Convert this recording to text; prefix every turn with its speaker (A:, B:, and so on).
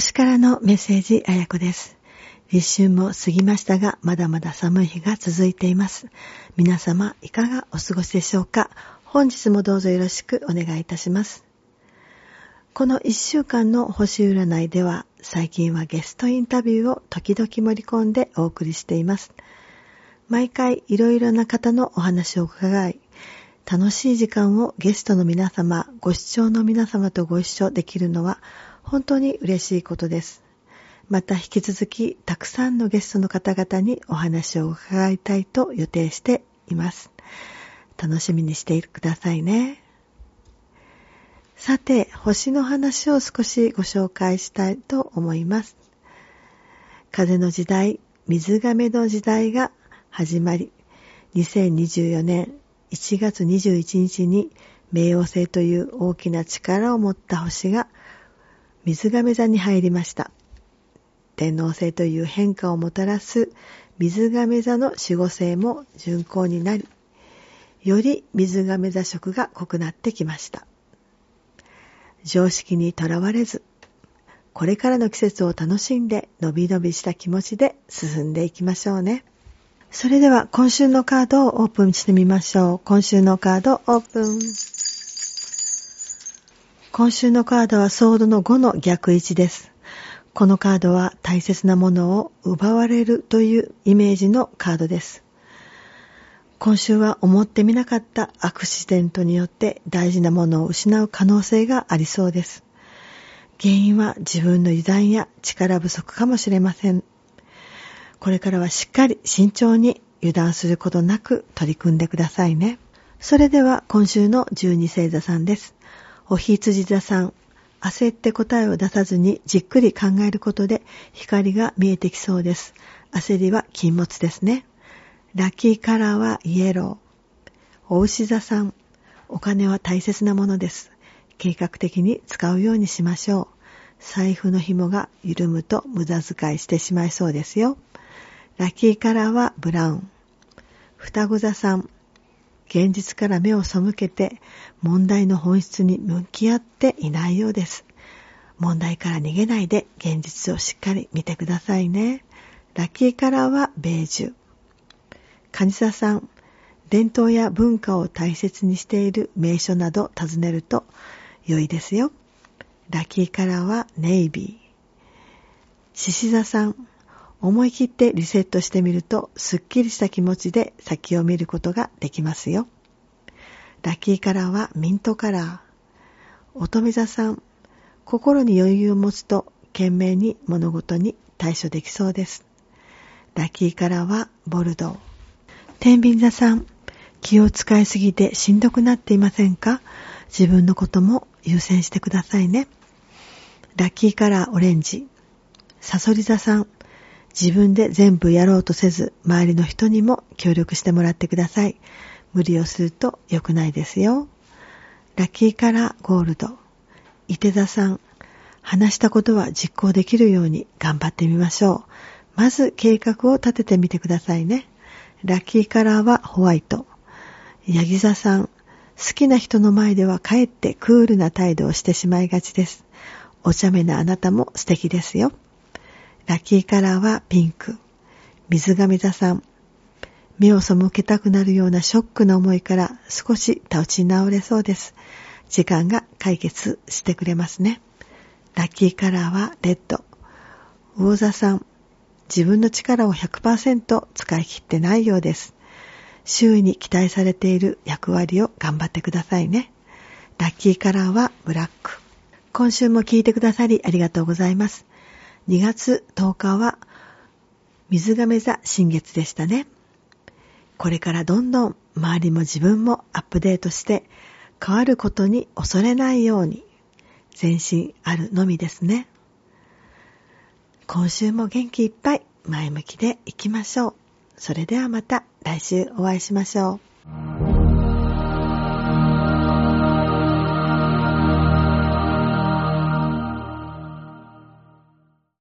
A: 星からのメッセージ、あやこです。立春も過ぎましたが、まだまだ寒い日が続いています。皆様、いかがお過ごしでしょうか？本日もどうぞよろしくお願いいたします。この一週間の星占いでは、最近はゲストインタビューを時々盛り込んでお送りしています。毎回いろいろな方のお話を伺い、楽しい時間をゲストの皆様、ご視聴の皆様とご一緒できるのは本当に嬉しいことです。また引き続きたくさんのゲストの方々にお話を伺いたいと予定しています。楽しみにしてくださいね。さて、星の話を少しご紹介したいと思います。風の時代、水亀の時代が始まり、2024年1月21日に冥王星という大きな力を持った星が水亀座に入りました。天皇星という変化をもたらす水亀座の守護星も巡行になり、より水亀座色が濃くなってきました。常識にとらわれず、これからの季節を楽しんで、のびのびした気持ちで進んでいきましょうね。それでは今週のカードをオープンしてみましょう。今週のカードオープン。今週のカードはソードの5の逆位置です。このカードは大切なものを奪われるというイメージのカードです。今週は思ってみなかったアクシデントによって大事なものを失う可能性がありそうです。原因は自分の油断や力不足かもしれません。これからはしっかり慎重に油断することなく取り組んでくださいね。それでは今週の12星座さんです。おひつじ座さん、焦って答えを出さずにじっくり考えることで光が見えてきそうです。焦りは禁物ですね。ラッキーカラーはイエロー。お牛座さん、お金は大切なものです。計画的に使うようにしましょう。財布の紐が緩むと無駄遣いしてしまいそうですよ。ラッキーカラーはブラウン。双子座さん、現実から目を背けて問題の本質に向き合っていないようです。問題から逃げないで現実をしっかり見てくださいね。ラッキーカラーはベージュ。カニサさん、伝統や文化を大切にしている名所など訪ねると良いですよ。ラッキーカラーはネイビー。獅子座さん、思い切ってリセットしてみると、すっきりした気持ちで先を見ることができますよ。ラッキーカラーはミントカラー。乙女座さん、心に余裕を持つと懸命に物事に対処できそうです。ラッキーカラーはボルドー。天秤座さん、気を使いすぎてしんどくなっていませんか？自分のことも優先してくださいね。ラッキーカラーオレンジ。サソリ座さん、自分で全部やろうとせず、周りの人にも協力してもらってください。無理をすると良くないですよ。ラッキーカラーゴールド。伊手座さん、話したことは実行できるように頑張ってみましょう。まず計画を立ててみてくださいね。ラッキーカラーはホワイト。ヤギ座さん、好きな人の前ではかえってクールな態度をしてしまいがちです。お茶目なあなたも素敵ですよ。ラッキーカラーはピンク。水亀座さん。目を背けたくなるようなショックな思いから少し立ち直れそうです。時間が解決してくれますね。ラッキーカラーはレッド。魚座さん。自分の力を100%使い切ってないようです。周囲に期待されている役割を頑張ってくださいね。ラッキーカラーはブラック。今週も聞いてくださりありがとうございます。2月10日は水亀座新月でしたね。これからどんどん周りも自分もアップデートして変わることに恐れないように前進あるのみですね。今週も元気いっぱい前向きでいきましょう。それではまた来週お会いしましょう。